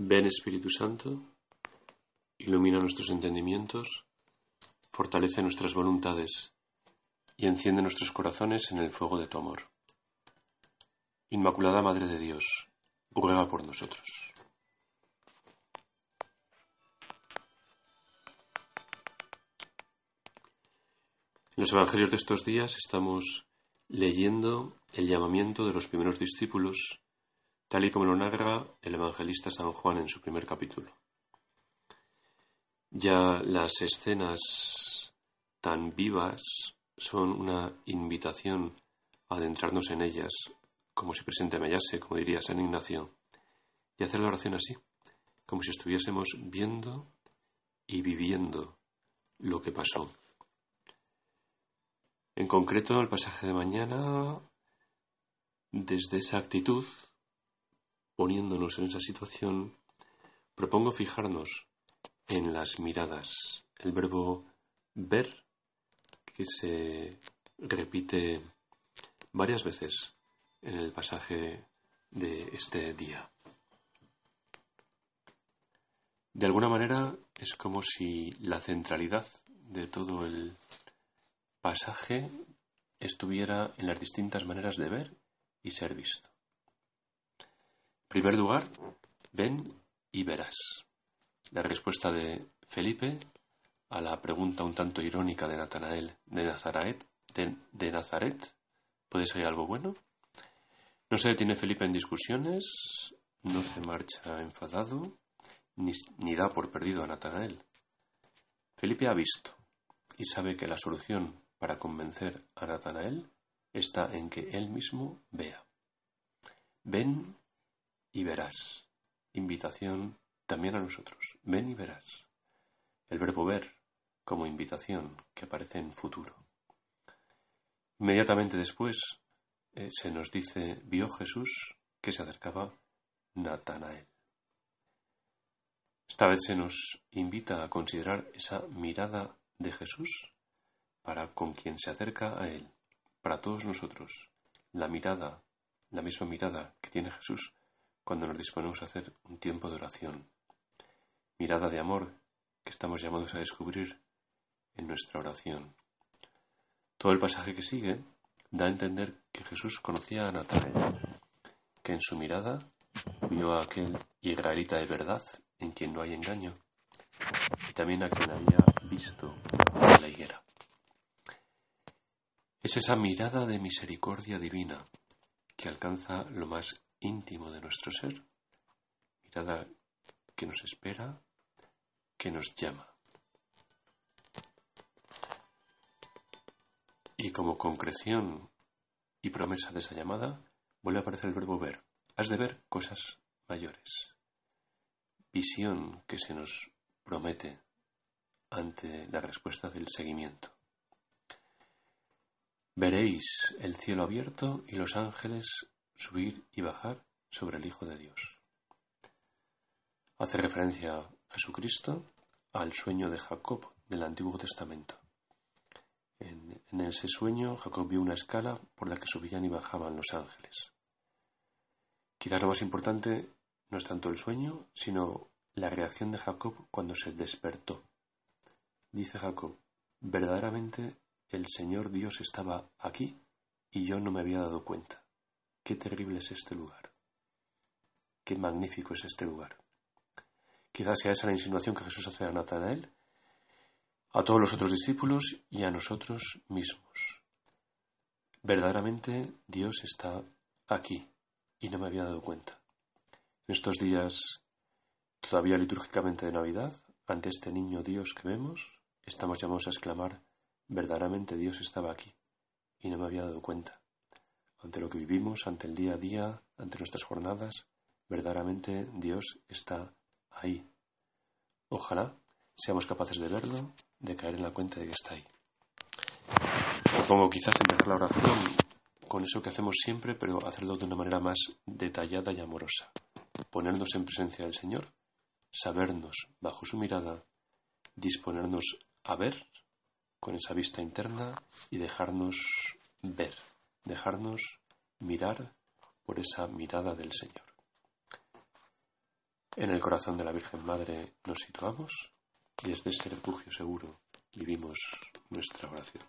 Ven Espíritu Santo, ilumina nuestros entendimientos, fortalece nuestras voluntades y enciende nuestros corazones en el fuego de tu amor. Inmaculada Madre de Dios, ruega por nosotros. En los Evangelios de estos días estamos leyendo el llamamiento de los primeros discípulos tal y como lo narra el evangelista San Juan en su primer capítulo. Ya las escenas tan vivas son una invitación a adentrarnos en ellas, como si presente me hallase, como diría San Ignacio, y hacer la oración así, como si estuviésemos viendo y viviendo lo que pasó. En concreto, el pasaje de mañana, desde esa actitud, poniéndonos en esa situación, propongo fijarnos en las miradas, el verbo ver que se repite varias veces en el pasaje de este día. De alguna manera es como si la centralidad de todo el pasaje estuviera en las distintas maneras de ver y ser visto primer lugar, ven y verás. La respuesta de Felipe a la pregunta un tanto irónica de Natanael de Nazaret, de, Nazaret, ¿puede salir algo bueno? No se detiene Felipe en discusiones, no se marcha enfadado, ni, ni da por perdido a Natanael. Felipe ha visto y sabe que la solución para convencer a Natanael está en que él mismo vea. Ven y verás. Invitación también a nosotros. Ven y verás. El verbo ver como invitación que aparece en futuro. Inmediatamente después eh, se nos dice, vio Jesús que se acercaba Natanael. Esta vez se nos invita a considerar esa mirada de Jesús para con quien se acerca a Él, para todos nosotros, la mirada, la misma mirada que tiene Jesús cuando nos disponemos a hacer un tiempo de oración. Mirada de amor que estamos llamados a descubrir en nuestra oración. Todo el pasaje que sigue da a entender que Jesús conocía a Natanael, que en su mirada vio a aquel israelita de verdad en quien no hay engaño, y también a quien había visto en la higuera. Es esa mirada de misericordia divina que alcanza lo más íntimo de nuestro ser, mirada que nos espera, que nos llama. Y como concreción y promesa de esa llamada, vuelve a aparecer el verbo ver. Has de ver cosas mayores. Visión que se nos promete ante la respuesta del seguimiento. Veréis el cielo abierto y los ángeles subir y bajar sobre el Hijo de Dios. Hace referencia a Jesucristo al sueño de Jacob del Antiguo Testamento. En, en, ese sueño Jacob vio una escala por la que subían y bajaban los ángeles. Quizás lo más importante no es tanto el sueño, sino la reacción de Jacob cuando se despertó. Dice Jacob, verdaderamente el Señor Dios estaba aquí y yo no me había dado cuenta. Qué terrible es este lugar. Qué magnífico es este lugar. Quizás sea esa la insinuación que Jesús hace a Natanael, a todos los otros discípulos y a nosotros mismos. Verdaderamente Dios está aquí y no me había dado cuenta. En estos días, todavía litúrgicamente de Navidad, ante este niño Dios que vemos, estamos llamados a exclamar, verdaderamente Dios estaba aquí y no me había dado cuenta ante lo que vivimos, ante el día a día, ante nuestras jornadas, verdaderamente Dios está ahí. Ojalá seamos capaces de verlo, de caer en la cuenta de que está ahí. Propongo quizás empezar la oración con eso que hacemos siempre, pero hacerlo de una manera más detallada y amorosa. Ponernos en presencia del Señor, sabernos bajo su mirada, disponernos a ver con esa vista interna y dejarnos ver dejarnos mirar por esa mirada del Señor. En el corazón de la Virgen Madre nos situamos y desde ese refugio seguro vivimos nuestra oración.